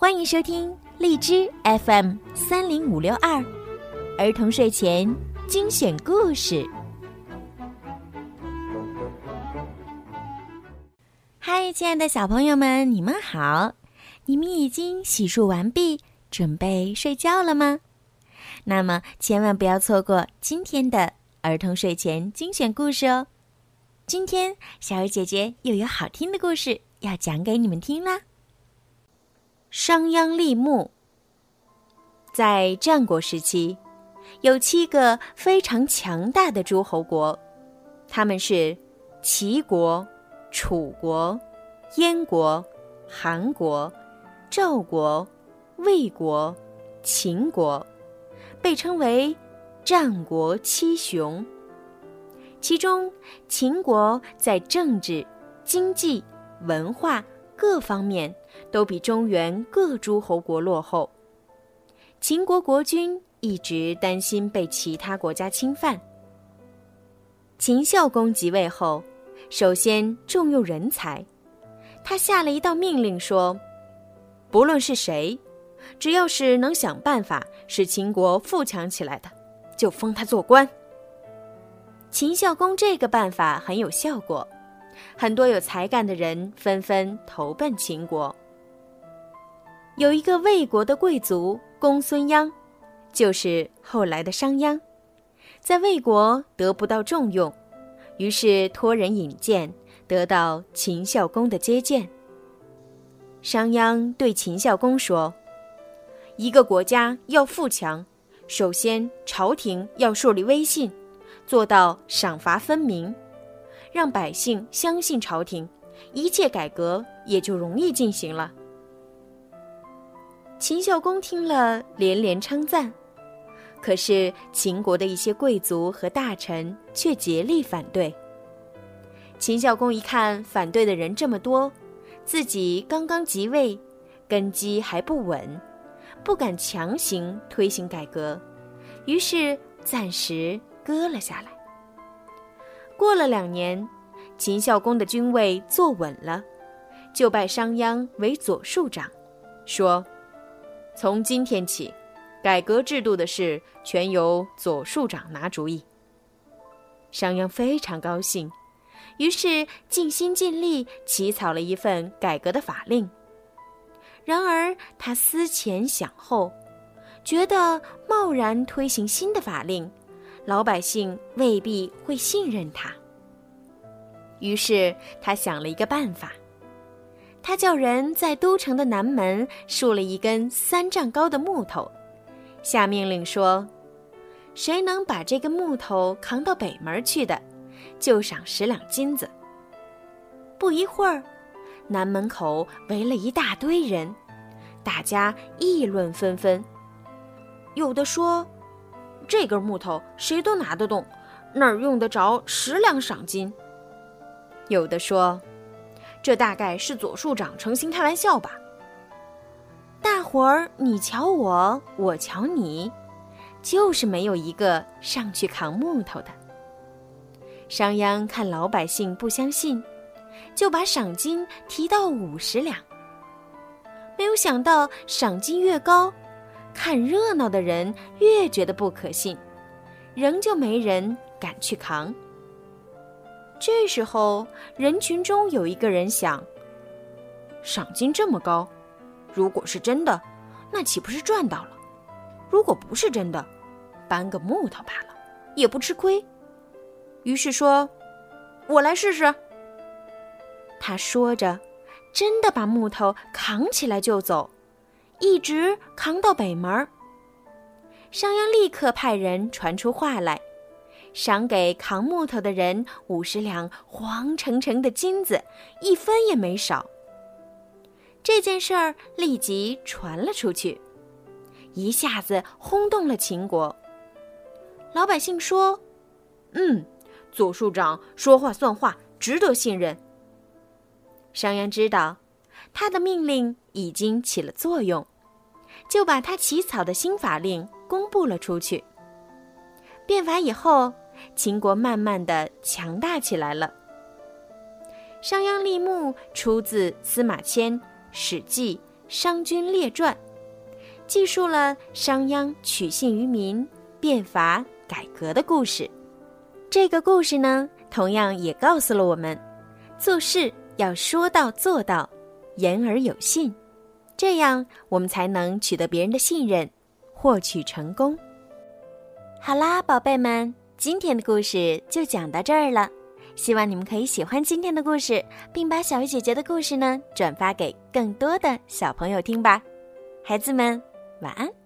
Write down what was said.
欢迎收听荔枝 FM 三零五六二儿童睡前精选故事。嗨，亲爱的小朋友们，你们好！你们已经洗漱完毕，准备睡觉了吗？那么千万不要错过今天的儿童睡前精选故事哦！今天小鱼姐姐又有好听的故事要讲给你们听啦。商鞅立木。在战国时期，有七个非常强大的诸侯国，他们是齐国、楚国、燕国、韩国、赵国、魏国、秦国，被称为战国七雄。其中，秦国在政治、经济、文化各方面。都比中原各诸侯国落后。秦国国君一直担心被其他国家侵犯。秦孝公即位后，首先重用人才，他下了一道命令说：“不论是谁，只要是能想办法使秦国富强起来的，就封他做官。”秦孝公这个办法很有效果，很多有才干的人纷纷投奔秦国。有一个魏国的贵族公孙鞅，就是后来的商鞅，在魏国得不到重用，于是托人引荐，得到秦孝公的接见。商鞅对秦孝公说：“一个国家要富强，首先朝廷要树立威信，做到赏罚分明，让百姓相信朝廷，一切改革也就容易进行了。”秦孝公听了，连连称赞。可是秦国的一些贵族和大臣却竭力反对。秦孝公一看反对的人这么多，自己刚刚即位，根基还不稳，不敢强行推行改革，于是暂时搁了下来。过了两年，秦孝公的君位坐稳了，就拜商鞅为左庶长，说。从今天起，改革制度的事全由左庶长拿主意。商鞅非常高兴，于是尽心尽力起草了一份改革的法令。然而他思前想后，觉得贸然推行新的法令，老百姓未必会信任他。于是他想了一个办法。他叫人在都城的南门竖了一根三丈高的木头，下命令说：“谁能把这根木头扛到北门去的，就赏十两金子。”不一会儿，南门口围了一大堆人，大家议论纷纷。有的说：“这根木头谁都拿得动，哪儿用得着十两赏金？”有的说。这大概是左庶长诚心开玩笑吧。大伙儿你瞧我，我瞧你，就是没有一个上去扛木头的。商鞅看老百姓不相信，就把赏金提到五十两。没有想到赏金越高，看热闹的人越觉得不可信，仍旧没人敢去扛。这时候，人群中有一个人想：赏金这么高，如果是真的，那岂不是赚到了？如果不是真的，搬个木头罢了，也不吃亏。于是说：“我来试试。”他说着，真的把木头扛起来就走，一直扛到北门。商鞅立刻派人传出话来。赏给扛木头的人五十两黄澄澄的金子，一分也没少。这件事儿立即传了出去，一下子轰动了秦国。老百姓说：“嗯，左庶长说话算话，值得信任。”商鞅知道他的命令已经起了作用，就把他起草的新法令公布了出去。变法以后。秦国慢慢的强大起来了。商鞅立木出自司马迁《史记·商君列传》，记述了商鞅取信于民、变法改革的故事。这个故事呢，同样也告诉了我们，做事要说到做到，言而有信，这样我们才能取得别人的信任，获取成功。好啦，宝贝们，今天的故事就讲到这儿了。希望你们可以喜欢今天的故事，并把小鱼姐姐的故事呢转发给更多的小朋友听吧。孩子们，晚安。